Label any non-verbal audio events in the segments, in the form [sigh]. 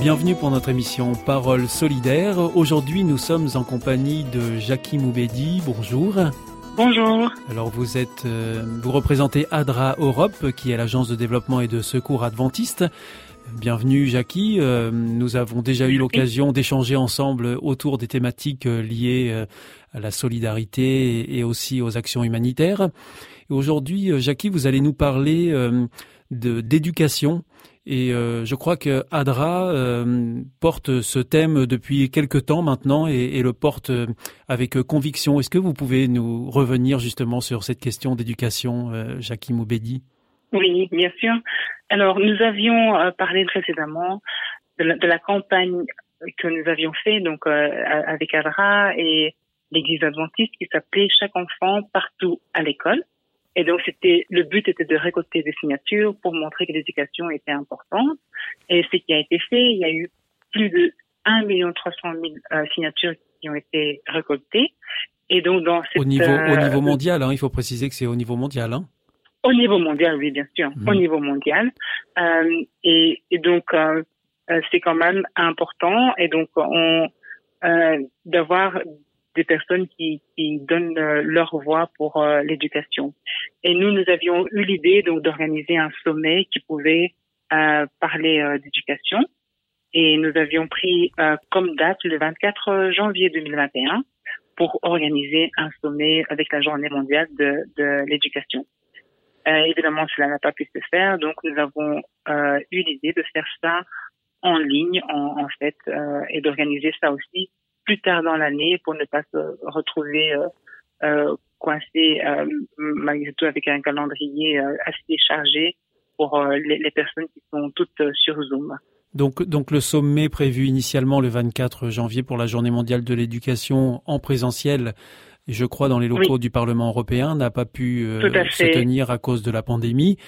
Bienvenue pour notre émission Parole solidaire. Aujourd'hui, nous sommes en compagnie de Jackie Moubedi. Bonjour. Bonjour. Alors vous êtes, euh, vous représentez ADRA Europe, qui est l'agence de développement et de secours adventiste. Bienvenue Jackie. Euh, nous avons déjà eu l'occasion d'échanger ensemble autour des thématiques euh, liées à la solidarité et aussi aux actions humanitaires. Aujourd'hui, Jackie, vous allez nous parler d'éducation et euh, je crois que Adra euh, porte ce thème depuis quelque temps maintenant et, le porte euh, avec conviction. Est-ce que vous pouvez nous revenir justement sur cette question d'éducation, Jackie Moubedi? Oui, bien sûr. Alors, nous avions parlé précédemment de la, de la, campagne que nous avions fait donc avec Adra et l'Église adventiste qui s'appelait Chaque enfant partout à l'école. Et donc, c'était le but était de récolter des signatures pour montrer que l'éducation était importante. Et ce qui a été fait, il y a eu plus de 1 million 300 000 signatures qui ont été récoltées. Et donc, dans cette, au niveau au euh, niveau mondial, hein, il faut préciser que c'est au niveau mondial. Hein. Au niveau mondial, oui, bien sûr, au mmh. niveau mondial. Euh, et, et, donc, euh, euh, c'est quand même important. Et donc, on euh, d'avoir des personnes qui, donnent euh, leur voix pour euh, l'éducation. Et nous, nous avions eu l'idée donc d'organiser un sommet qui pouvait euh, parler d'éducation. Et nous avions pris comme date le 24 janvier 2021 pour organiser un sommet avec la Journée mondiale de, l'éducation. évidemment, cela n'a pas pu se faire, donc nous avons eu l'idée de faire ça en ligne, en fait, et d'organiser ça aussi plus tard dans l'année pour ne pas se retrouver euh, euh, coincé euh, malgré tout avec un calendrier assez chargé pour les, personnes qui sont toutes sur Zoom. Donc, donc le sommet prévu initialement le 24 janvier pour la Journée mondiale de l'éducation en présentiel, je crois dans les locaux du Parlement européen, n'a pas pu se tenir à cause de la pandémie.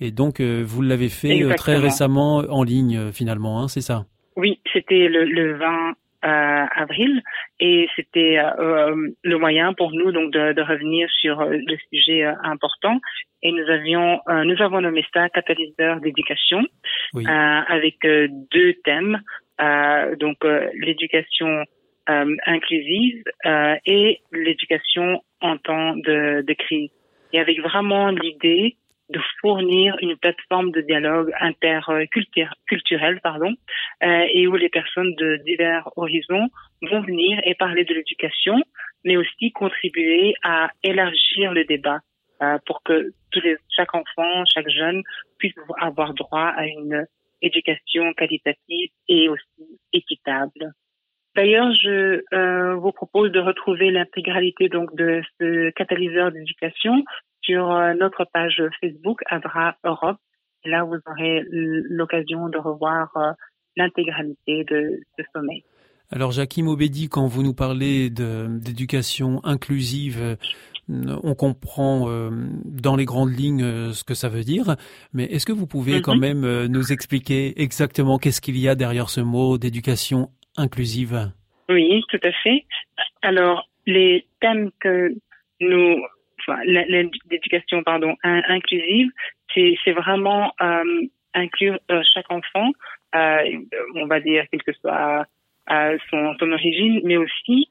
Et donc, vous l'avez fait très récemment en ligne finalement, hein, c'est ça? Oui, c'était le, le 20 avril. Et c'était euh, le moyen pour nous donc de, de revenir sur euh, le sujet euh, important. Et nous avions nous avons nommé ça catalyseur d'éducation avec deux thèmes donc l'éducation inclusive et l'éducation en temps de, de crise. Et avec vraiment l'idée de fournir une plateforme de dialogue interculturel pardon, euh, et où les personnes de divers horizons vont venir et parler de l'éducation, mais aussi contribuer à élargir le débat euh, pour que tous les, chaque enfant, chaque jeune puisse avoir droit à une éducation qualitative et aussi équitable. D'ailleurs, je euh, vous propose de retrouver l'intégralité donc de ce catalyseur d'éducation sur euh, notre page Facebook Adra Europe. Là, vous aurez l'occasion de revoir euh, l'intégralité de ce sommet. Alors, Jackie Mobedi, quand vous nous parlez d'éducation inclusive, on comprend euh, dans les grandes lignes ce que ça veut dire, mais est-ce que vous pouvez quand mm-hmm. même nous expliquer exactement qu'est-ce qu'il y a derrière ce mot d'éducation inclusive? Oui, tout à fait. Alors, les thèmes que nous l'éducation pardon inclusive, c'est vraiment euh, inclure euh, chaque enfant on va dire quelle que soit son, son origine, mais aussi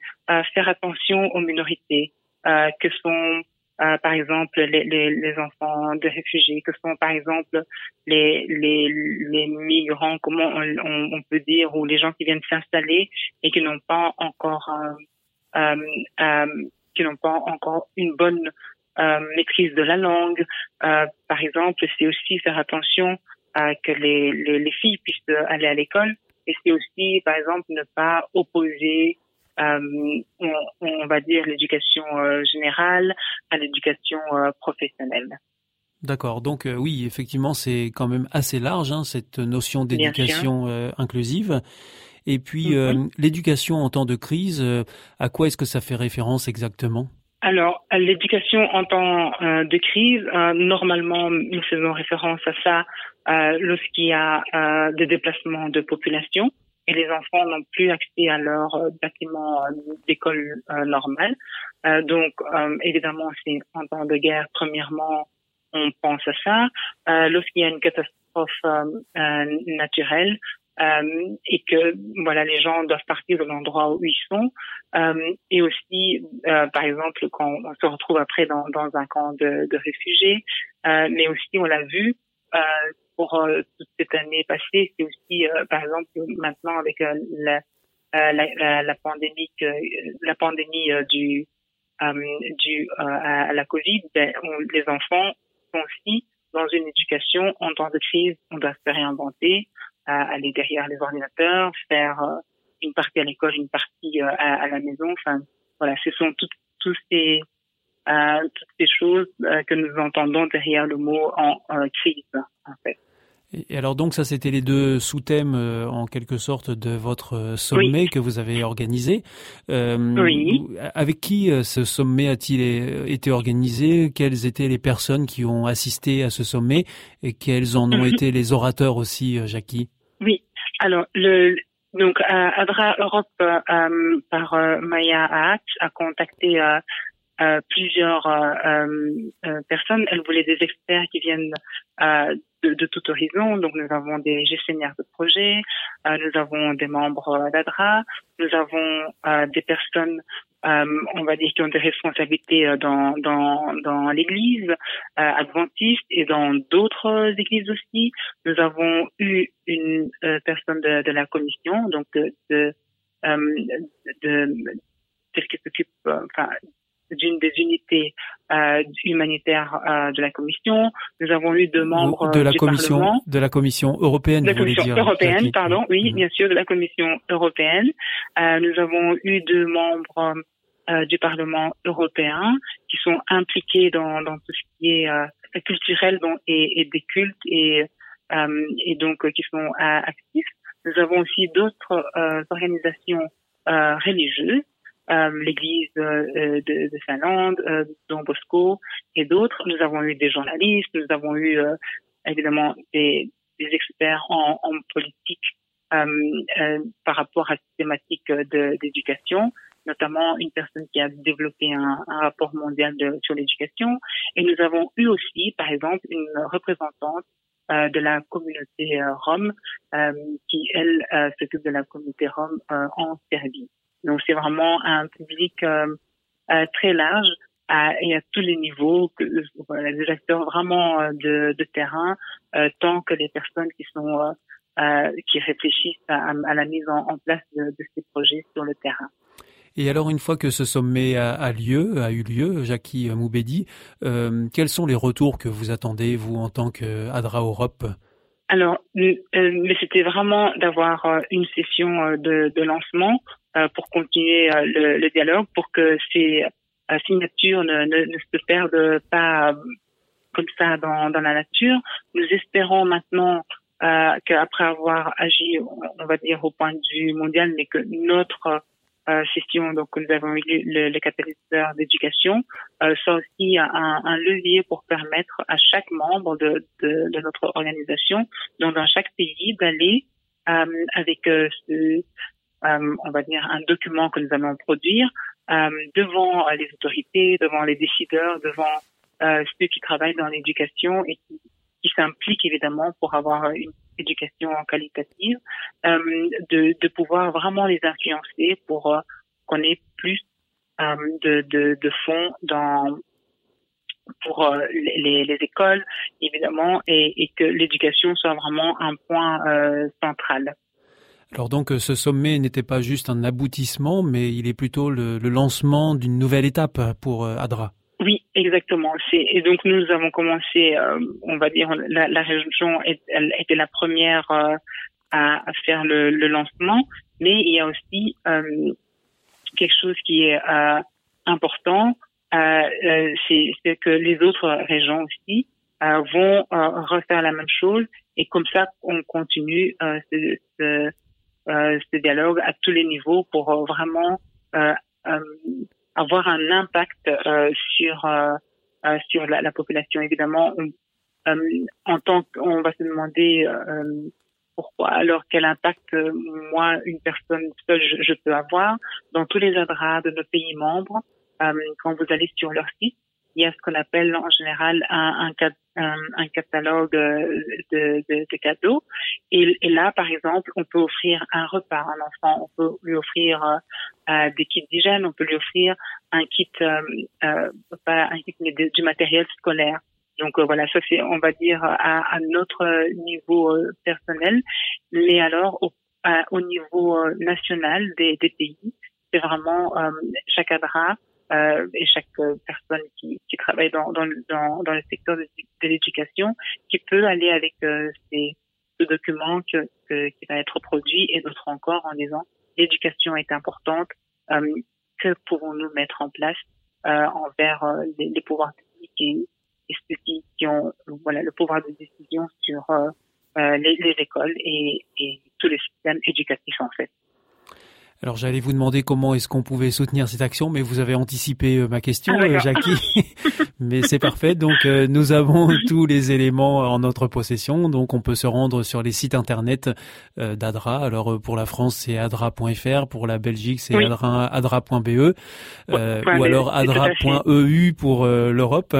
faire attention aux minorités que sont euh, par exemple les, les, les, enfants de réfugiés, que sont par exemple les, les, les migrants, comment on, on, peut dire, ou les gens qui viennent s'installer et qui n'ont pas encore euh, euh, euh qui n'ont pas encore une bonne euh, maîtrise de la langue. par exemple, c'est aussi faire attention à que les, les, les filles puissent aller à l'école et c'est aussi, par exemple, ne pas opposer euh, on, on, va dire l'éducation euh, générale à l'éducation euh, professionnelle. D'accord. Donc oui, effectivement, c'est quand même assez large hein, cette notion d'éducation inclusive. Et puis mm-hmm. l'éducation en temps de crise, à quoi est-ce que ça fait référence exactement? Alors, l'éducation en temps de crise, normalement, nous faisons référence à ça lorsqu'il y a des déplacements de population et les enfants n'ont plus accès à leur euh, bâtiment euh, d'école euh, normale. donc, évidemment, c'est en temps de guerre, premièrement, on pense à ça. Lorsqu'il y a une catastrophe naturelle, euh, et que voilà les gens doivent partir de l'endroit où ils sont et aussi euh, par exemple quand on se retrouve après dans, un camp de, réfugiés mais aussi on l'a vu pour euh, toute cette année passée. C'est aussi, euh, par exemple, maintenant avec euh, la, pandémie, la pandémie du, du à, la Covid, ben, les enfants sont aussi dans une éducation en temps de crise. On doit se réinventer, aller derrière les ordinateurs, faire une partie à l'école, une partie à, à, la maison. Enfin, voilà, ce sont toutes ces toutes ces choses que nous entendons derrière le mot en, en crise, en fait. Et alors donc ça c'était les deux sous-thèmes euh, en quelque sorte de votre euh, sommet que vous avez organisé. Euh, oui. Avec qui ce sommet a-t-il été organisé? Quelles étaient les personnes qui ont assisté à ce sommet? Et quels en ont mhm. été les orateurs aussi, Jackie? Oui. Alors le donc Adra Europe par Maya Haat a contacté plusieurs personnes. Elle voulait des experts qui viennent de, de, tout horizon. Donc nous avons des gestionnaires de projets, euh, nous avons des membres d'ADRA, nous avons euh, des personnes, euh, on va dire, qui ont des responsabilités dans, dans, dans l'Église adventiste et dans d'autres églises aussi. Nous avons eu une personne de, de, la commission, donc de, de, de celle qui s'occupe, enfin, d'une des unités euh, humanitaires euh, de la Commission. Nous avons eu deux membres de la du Commission Parlement. de la Commission européenne. De la Commission dire, européenne, pardon. Oui, mhm. bien sûr, de la Commission européenne. Euh, nous avons eu deux membres euh, du Parlement européen qui sont impliqués dans, dans tout ce qui est euh, culturel donc, et, et, des cultes et, euh, et donc qui sont actifs. Nous avons aussi d'autres organisations religieuses euh, l'église euh, de, de Finlande, euh, Don Bosco et d'autres. Nous avons eu des journalistes, nous avons eu euh, évidemment des, des, experts en, en politique par rapport à cette thématique d'éducation notamment une personne qui a développé un, un rapport mondial de, sur l'éducation. Et nous avons eu aussi, par exemple, une représentante euh, de la communauté euh, rome euh, qui, elle, s'occupe de la communauté rome en Serbie. Donc c'est vraiment un public euh, euh, très large et à tous les niveaux, que, des acteurs vraiment euh, de, de terrain, tant que les personnes qui sont qui réfléchissent à, à la mise en, en place de, de, ces projets sur le terrain. Et alors, une fois que ce sommet a, lieu, a eu lieu, Jackie Moubedi, euh, quels sont les retours que vous attendez, vous, en tant qu'Adra Europe? Alors, mais c'était vraiment d'avoir une session de, lancement euh, pour continuer euh, le, dialogue, pour que ces euh, signatures ne, se perdent pas comme ça dans, dans la nature. Nous espérons maintenant euh, qu'après avoir agi, on va dire au point de vue mondial, mais que notre euh, session, donc nous avons eu le, le catalyseur d'éducation, euh, aussi un, un, levier pour permettre à chaque membre de, de, de notre organisation, donc dans chaque pays, d'aller avec ce, euh, on va dire, un document que nous allons produire euh, devant les autorités, devant les décideurs, devant euh, ceux qui travaillent dans l'éducation et qui, qui s'impliquent évidemment pour avoir une éducation qualitative, de, de pouvoir vraiment les influencer pour qu'on ait plus de, de, de fonds pour les, les, écoles, évidemment, et, et que l'éducation soit vraiment un point central. Alors donc ce sommet n'était pas juste un aboutissement, mais il est plutôt le, le lancement d'une nouvelle étape pour ADRA. Exactement. Et donc nous avons commencé, euh, on va dire, la, la région elle était la première euh, à, à, faire le, le, lancement, mais il y a aussi euh, quelque chose qui est important, c'est que les autres régions aussi vont refaire la même chose et comme ça on continue ce, ce, ce, dialogue à tous les niveaux pour vraiment avoir un impact euh, sur euh, euh, sur la, la, population. Évidemment, en tant qu'on va se demander pourquoi alors quel impact moi une personne seule je, je, peux avoir dans tous les adras de nos pays membres quand vous allez sur leur site il y a ce qu'on appelle en général un, un, un catalogue euh, de, de, de cadeaux. Et, et, là, par exemple, on peut offrir un repas à un enfant, on peut lui offrir euh, euh des kits d'hygiène, on peut lui offrir un kit, euh, euh pas un kit, mais du matériel scolaire. Donc voilà, ça c'est, on va dire, à, à notre niveau personnel. Mais alors, au, au niveau national des, des pays, c'est vraiment chaque adra euh, et chaque euh, personne qui, qui travaille dans, dans, dans, dans, le secteur de, l'éducation qui peut aller avec euh, ces, ce document que, que, qui va être produit et d'autres encore en disant l'éducation est importante, euh, que pouvons-nous mettre en place euh, envers les, les, pouvoirs publics et, et, ceux qui, qui, ont voilà le pouvoir de décision sur les, les, écoles et, et tous les systèmes éducatifs en fait. Alors j'allais vous demander comment est-ce qu'on pouvait soutenir cette action, mais vous avez anticipé euh, ma question, ah, euh, Jackie. [laughs] [laughs] mais c'est parfait. Donc euh, nous avons tous les éléments en notre possession. Donc on peut se rendre sur les sites internet d'Adra. Alors pour la France c'est adra.fr, pour la Belgique c'est adra.be, ou alors adra.eu pour l'Europe.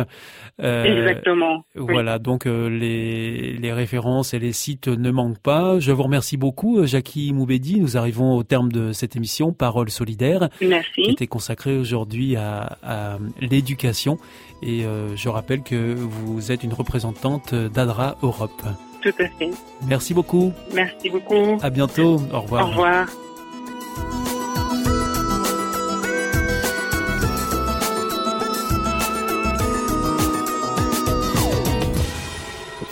Exactement. Voilà. Donc les les références et les sites ne manquent pas. Je vous remercie beaucoup, Jackie Moubedi. Nous arrivons au terme de cette cette émission Parole solidaire Merci. qui était consacrée aujourd'hui à, à l'éducation. Et euh, je rappelle que vous êtes une représentante d'ADRA Europe. Tout à fait. Merci beaucoup. Merci beaucoup. À bientôt. Au revoir. Au revoir.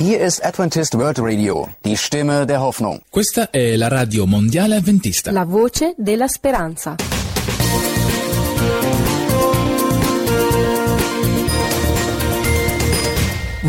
Hier ist Adventist World Radio, die Stimme der Hoffnung. Questa è la radio mondiale adventista. La voce della speranza.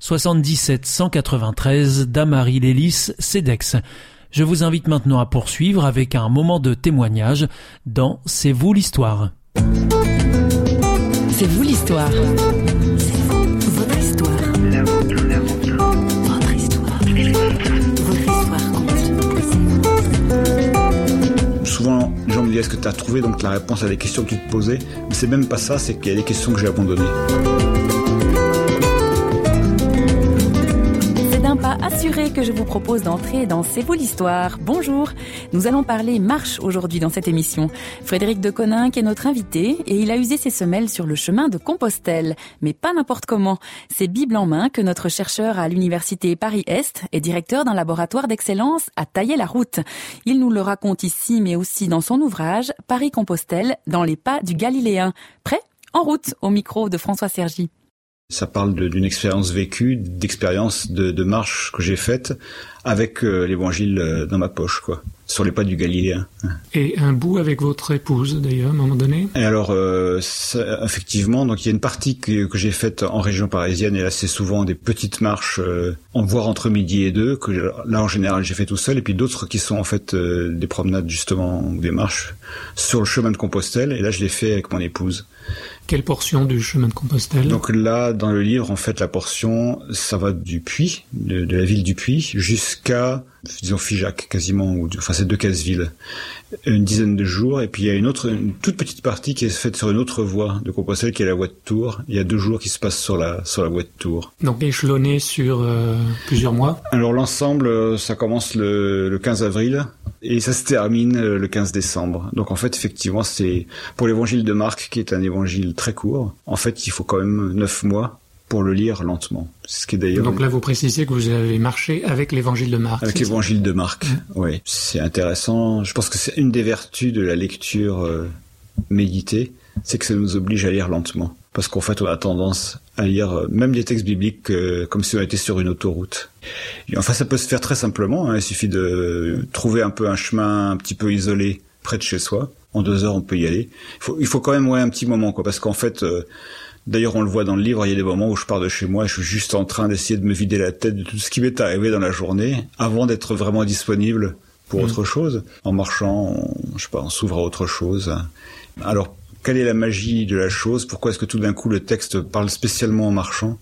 77 193 Damary Lélis, CEDEX. Je vous invite maintenant à poursuivre avec un moment de témoignage dans C'est vous l'histoire. C'est vous l'histoire. Votre histoire. Votre histoire. Votre histoire Souvent, les gens me disent est-ce que tu as trouvé? Donc la réponse à des questions que tu te posais Mais c'est même pas ça, c'est qu'il y a des questions que j'ai abandonnées. Que je vous propose d'entrer dans C'est vous l'histoire. Bonjour. Nous allons parler marche aujourd'hui dans cette émission. Frédéric de Coninck est notre invité et il a usé ses semelles sur le chemin de Compostelle. Mais pas n'importe comment. C'est Bible en main que notre chercheur à l'université Paris-Est et directeur d'un laboratoire d'excellence a taillé la route. Il nous le raconte ici mais aussi dans son ouvrage Paris-Compostelle dans les pas du Galiléen. Prêt? En route au micro de François Sergi. Ça parle d'une expérience vécue, d'expérience de, de, marche que j'ai faite avec euh, l'évangile euh, dans ma poche, quoi, sur les pas du Galiléen. Et un bout avec votre épouse, d'ailleurs, à un moment donné? Et alors, euh, ça, effectivement, donc il y a une partie que, que j'ai faite en région parisienne, et là c'est souvent des petites marches, euh, en voire entre midi et deux, que là en général j'ai fait tout seul, et puis d'autres qui sont en fait euh, des promenades justement, ou des marches sur le chemin de Compostelle, et là je l'ai fait avec mon épouse. Quelle portion du chemin de Compostelle? Donc là, dans le livre, en fait, la portion, ça va du Puy, de, de la ville du Puy, jusqu'à, disons, Figeac, quasiment, ou, enfin, c'est deux casse-villes. Une dizaine de jours, et puis il y a une autre, une toute petite partie qui est faite sur une autre voie de Compostelle, qui est la voie de Tours. Il y a deux jours qui se passent sur la, sur la voie de Tours. Donc échelonné sur euh, plusieurs mois? Alors l'ensemble, euh, ça commence le, le 15 avril, et ça se termine euh, le 15 décembre. Donc en fait, effectivement, c'est pour l'évangile de Marc, qui est un évangile très court. En fait, il faut quand même neuf mois pour le lire lentement. Ce qui est d'ailleurs Donc là, vous précisez que vous avez marché avec l'évangile de Marc. avec l'évangile de Marc. Oui, c'est intéressant. Je pense que c'est une des vertus de la lecture euh, méditée, c'est que ça nous oblige à lire lentement. Parce qu'en fait, on a tendance à lire euh, même des textes bibliques euh, comme si on était sur une autoroute. Et enfin, ça peut se faire très simplement. hein. Il suffit de trouver un peu un chemin un petit peu isolé près de chez soi. En deux heures, on peut y aller. Il faut, il faut quand même ouais, un petit moment, quoi, parce qu'en fait, euh, d'ailleurs, on le voit dans le livre, il y a des moments où je pars de chez moi et je suis juste en train d'essayer de me vider la tête de tout ce qui m'est arrivé dans la journée avant d'être vraiment disponible pour autre chose. En marchant, on, je sais pas, on s'ouvre à autre chose. Alors, quelle est la magie de la chose? Pourquoi est-ce que tout d'un coup le texte parle spécialement en marchant?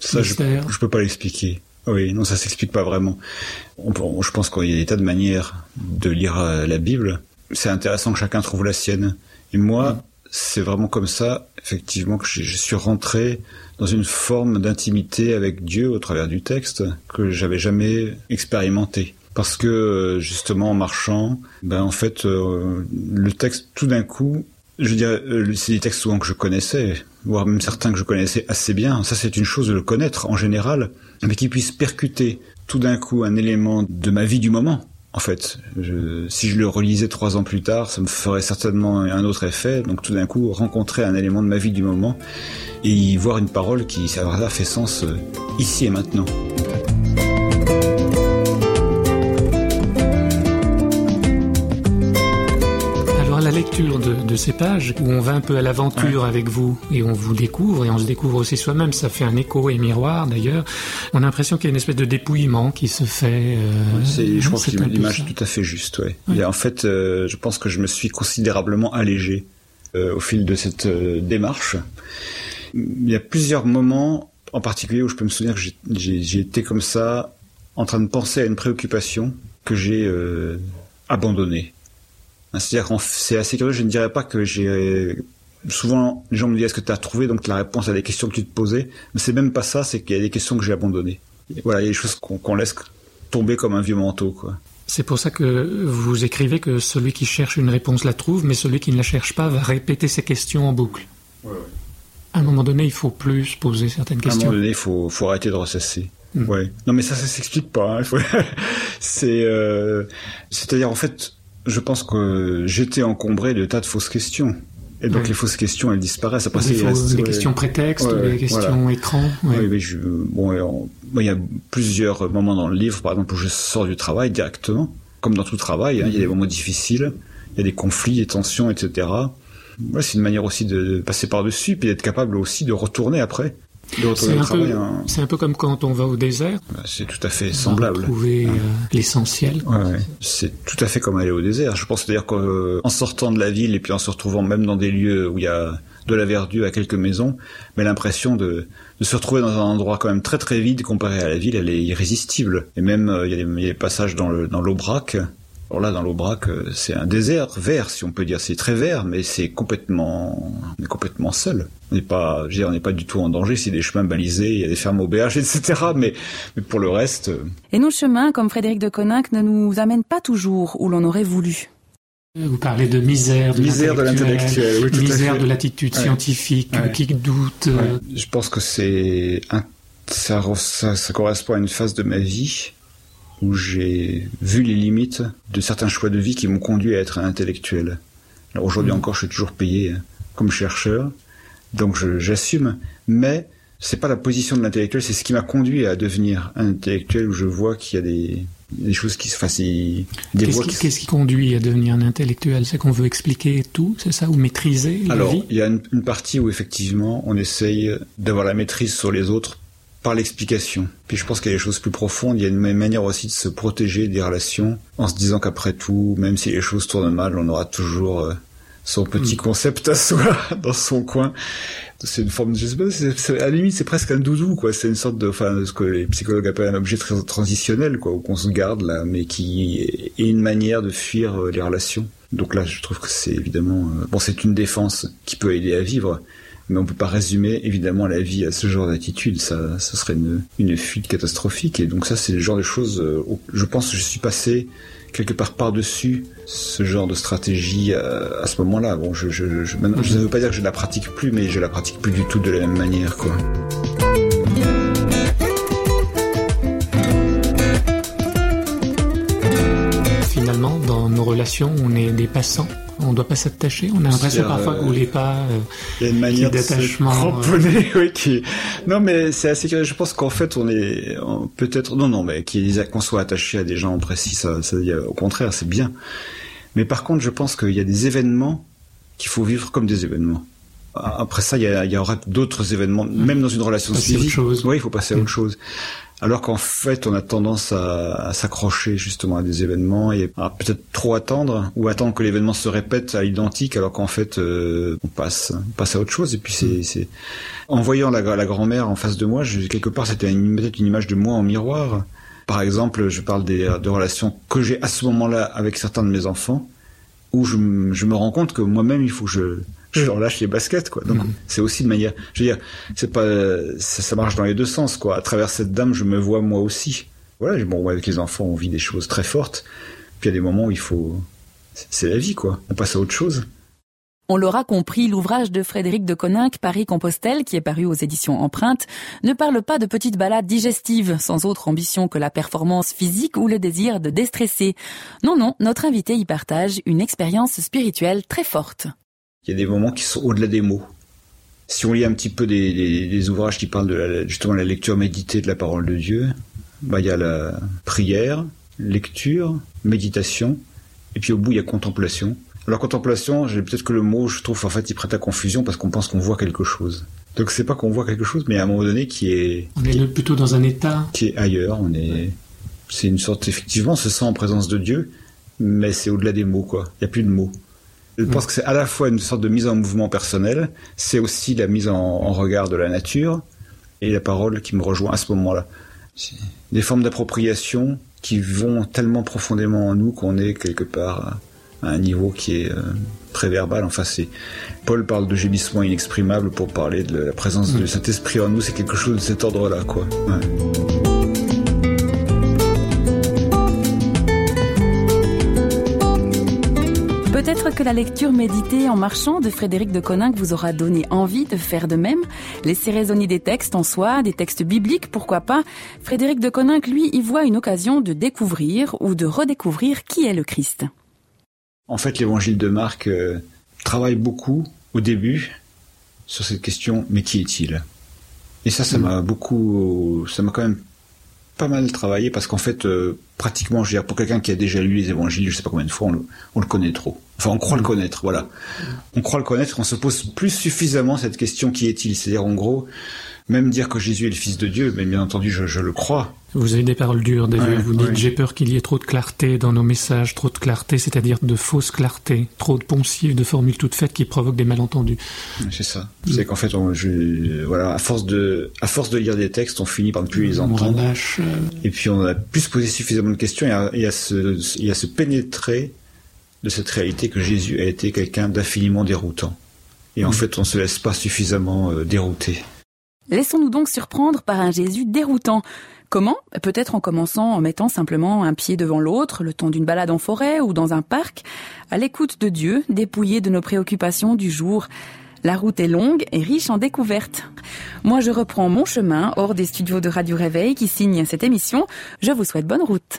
Ça, je, je peux pas l'expliquer. Oui, non, ça s'explique pas vraiment. On peut- on- je pense qu'il y a des tas de manières de lire euh, la Bible. C'est intéressant que chacun trouve la sienne. Et moi, c'est vraiment comme ça, effectivement, que je, je suis rentré dans une forme d'intimité avec Dieu au travers du texte que j'avais jamais expérimenté. Parce que euh, justement en marchant, ben en fait euh, le texte tout d'un coup, je dirais, euh, c'est des textes souvent que je connaissais, voire même certains que je connaissais assez bien. Ça c'est une chose de le connaître en général, mais qui puisse percuter tout d'un coup un élément de ma vie du moment. En fait, je, si je le relisais trois ans plus tard, ça me ferait certainement un autre effet. Donc tout d'un coup, rencontrer un élément de ma vie du moment et y voir une parole qui, ça fait sens euh, ici et maintenant. Lecture de, de ces pages, où on va un peu à l'aventure avec vous et on vous découvre et on se découvre aussi soi-même, ça fait un écho et miroir d'ailleurs, on a l'impression qu'il y a une espèce de dépouillement qui se fait. euh, C'est, je hein, pense c'est que peu l'image tout à fait juste. Ouais. A, en fait, euh, je pense que je me suis considérablement allégé euh, au fil de cette euh, démarche. Il y a plusieurs moments, en particulier, où je peux me souvenir que j'ai, été comme ça, en train de penser à une préoccupation que j'ai abandonnée. C'est-à-dire que c'est assez curieux, je ne dirais pas que j'ai... Souvent, les gens me disent est-ce que tu as trouvé? Donc la réponse à des questions que tu te posais Mais c'est même pas ça, c'est qu'il y a des questions que j'ai abandonnées. Et voilà, il y a des choses qu'on qu'on laisse tomber comme un vieux manteau, quoi. C'est pour ça que vous écrivez que celui qui cherche une réponse la trouve, mais celui qui ne la cherche pas va répéter ses questions en boucle. À un moment donné, il faut plus se poser certaines À un questions. moment donné, il faut, faut arrêter de ressasser. Mm. Ouais. Non, mais ça, ça s'explique pas. hein. Faut... [laughs] c'est, euh... c'est-à-dire, en fait, je pense que j'étais encombré de tas de fausses questions. Et donc, Ouais. les fausses questions, elles disparaissent. Après, reste- ouais. questions prétextes, Ouais, ouais, questions écran. ouais. Oui, mais je, bon, il y a plusieurs moments dans le livre, par exemple, où je sors du travail directement, comme dans tout travail. hein, Il y a des moments difficiles, il y a des conflits, des tensions, etc. C'est une manière aussi de, de passer par-dessus, puis d'être capable aussi de retourner après, C'est au un, travail. peu, hein. c'est un peu comme quand on va au désert, Bah, C'est tout à fait semblable. euh, l'essentiel. Ouais, ouais. C'est tout à fait comme aller au désert. Je pense d'ailleurs qu'en sortant de la ville et puis en se retrouvant même dans des lieux où il y a de la verdure à quelques maisons, mais l'impression de, de se retrouver dans un endroit quand même très très vide comparé à la ville, elle est irrésistible. Et même euh, il y, a des- il y a des passages dans l'Aubrac. Alors là, dans l'Aubrac, euh, c'est un désert vert, si on peut dire. C'est très vert, mais c'est complètement, on est complètement seul. On n'est pas, je veux dire, on n'est pas du tout en danger. C'est des chemins balisés, il y a des fermes auberges, [laughs] etc. Mais, mais pour le reste, euh, Et nos chemins, comme Frédéric de Coninck, ne nous amènent pas toujours où l'on aurait voulu. Vous parlez de misère, de Misère de l'intellectuel, oui, tout à misère de l'attitude Ouais. scientifique, Ouais. qui doute. Ouais. Je pense que c'est un- ça, re- ça, ça correspond à une phase de ma vie où j'ai vu les limites de certains choix de vie qui m'ont conduit à être intellectuel. Alors aujourd'hui encore, je suis toujours payé hein, comme chercheur, donc j'assume, mais c'est pas la position de l'intellectuel, c'est ce qui m'a conduit à devenir un intellectuel où je vois qu'il y a des, des choses qui se fassent. Des Qu'est-ce qui, qu'est-ce qui conduit à devenir un intellectuel? C'est qu'on veut expliquer tout, c'est ça, ou maîtriser la Alors, vie? il y a une, une partie où effectivement on essaye d'avoir la maîtrise sur les autres par l'explication. Puis je pense qu'il y a des choses plus profondes, il y a une manière aussi de se protéger des relations en se disant qu'après tout, même si les choses tournent mal, on aura toujours euh, son petit concept à soi [laughs] dans son coin. C'est une forme, je sais pas, à la limite c'est presque un doudou quoi. C'est une sorte de, enfin, ce que les psychologues appellent un objet très transitionnel quoi, qu'on se garde là, mais qui est une manière de fuir euh, les relations. Donc là, je trouve que c'est évidemment, euh, bon, c'est une défense qui peut aider à vivre, mais on peut pas résumer évidemment la vie à ce genre d'attitude. Ça, serait une, fuite catastrophique. Et donc ça, c'est le genre de choses. euh, où je pense que je suis passé quelque part par-dessus ce genre de stratégie euh, à ce moment-là. Bon, je, je, je, ne veux pas dire que je la pratique plus, mais je la pratique plus du tout de la même manière, quoi. Finalement, dans nos relations, on est des passants. On ne doit pas s'attacher. On a l'impression parfois euh, qu'on l'est pas. euh, Il y a une manière de se d'attachement, cramponner, [laughs] oui, qui. Non, mais c'est assez curieux. Je pense qu'en fait, on est peut-être non, non, mais qu'on soit attaché à des gens précis, ça, ça, au contraire, c'est bien. Mais par contre, je pense qu'il y a des événements qu'il faut vivre comme des événements. Après ça, il y, a- il y aura d'autres événements, même dans une relation chose. Oui, il faut passer à autre chose. Alors qu'en fait, on a tendance à, à s'accrocher justement à des événements et à peut-être trop attendre ou attendre que l'événement se répète à l'identique, alors qu'en fait, euh, on passe, on passe à autre chose. Et puis c'est, c'est... en voyant la, la grand-mère en face de moi, je, quelque part, c'était une- peut-être une image de moi en miroir. Par exemple, je parle des, de relations que j'ai à ce moment-là avec certains de mes enfants, où je, je me rends compte que moi-même, il faut que je, je leur lâche les baskets, quoi. Donc, c'est aussi de manière, je veux dire, c'est pas, ça, ça marche dans les deux sens, quoi. À travers cette dame, je me vois moi aussi. Voilà, bon, avec les enfants, on vit des choses très fortes. Puis il y a des moments où il faut, c'est- c'est la vie, quoi. On passe à autre chose. On l'aura compris, l'ouvrage de Frédéric de Coninck, Paris-Compostelle, qui est paru aux éditions Empreinte, ne parle pas de petites balades digestives, sans autre ambition que la performance physique ou le désir de déstresser. Non, non, notre invité y partage une expérience spirituelle très forte. Il y a des moments qui sont au-delà des mots. Si on lit un petit peu des, des- des ouvrages qui parlent de la, justement la lecture méditée de la parole de Dieu, bah, il y a la prière, lecture, méditation, et puis au bout il y a contemplation. Alors contemplation, peut-être que le mot, je trouve en fait, il prête à confusion parce qu'on pense qu'on voit quelque chose. Donc c'est pas qu'on voit quelque chose, mais à un moment donné qui est On est plutôt dans un état. qui est ailleurs. On est, c'est une sorte effectivement, on se sent en présence de Dieu, mais c'est au-delà des mots quoi. Il y a plus de mots. Je pense que c'est à la fois une sorte de mise en mouvement personnel, c'est aussi la mise en, en regard de la nature et la parole qui me rejoint à ce moment-là. Des formes d'appropriation qui vont tellement profondément en nous qu'on est quelque part à un niveau qui est euh, très verbal. Enfin, c'est Paul parle de gémissement inexprimable pour parler de la présence de cet esprit en nous. C'est quelque chose de cet ordre-là, quoi. Ouais. Que la lecture méditée en marchant de Frédéric de Coninck vous aura donné envie de faire de même. Laisser résonner des textes en soi, des textes bibliques, pourquoi pas. Frédéric de Coninck, lui, y voit une occasion de découvrir ou de redécouvrir qui est le Christ. En fait, l'évangile de Marc euh, travaille beaucoup au début sur cette question mais qui est-il? Et ça, ça m'a beaucoup, ça m'a quand même pas mal travaillé parce qu'en fait, euh, pratiquement, je veux dire, pour quelqu'un qui a déjà lu les évangiles, je sais pas combien de fois, on le, on le connaît trop. Enfin, on croit le connaître, voilà. On croit le connaître, on se pose plus suffisamment cette question qui est-il? C'est-à-dire, en gros, même dire que Jésus est le Fils de Dieu, mais bien entendu, je, je le crois. Vous avez des paroles dures, David. Ouais, vous dites ouais. j'ai peur qu'il y ait trop de clarté dans nos messages, trop de clarté, c'est-à-dire de fausse clarté, trop de poncifs, de formules toutes faites qui provoquent des malentendus. C'est ça. C'est qu'en fait, on, je, voilà, à force de, à force de lire des textes, on finit par ne plus les On entendre. relâche. euh, Et puis on a pu se poser suffisamment de questions et à, et à se, et à se pénétrer de cette réalité que Jésus a été quelqu'un d'infiniment déroutant. Et en fait, on se laisse pas suffisamment euh, dérouter. Laissons-nous donc surprendre par un Jésus déroutant. Comment? Peut-être en commençant en mettant simplement un pied devant l'autre, le temps d'une balade en forêt ou dans un parc, à l'écoute de Dieu, dépouillé de nos préoccupations du jour. La route est longue et riche en découvertes. Moi, je reprends mon chemin hors des studios de Radio Réveil qui signent cette émission. Je vous souhaite bonne route.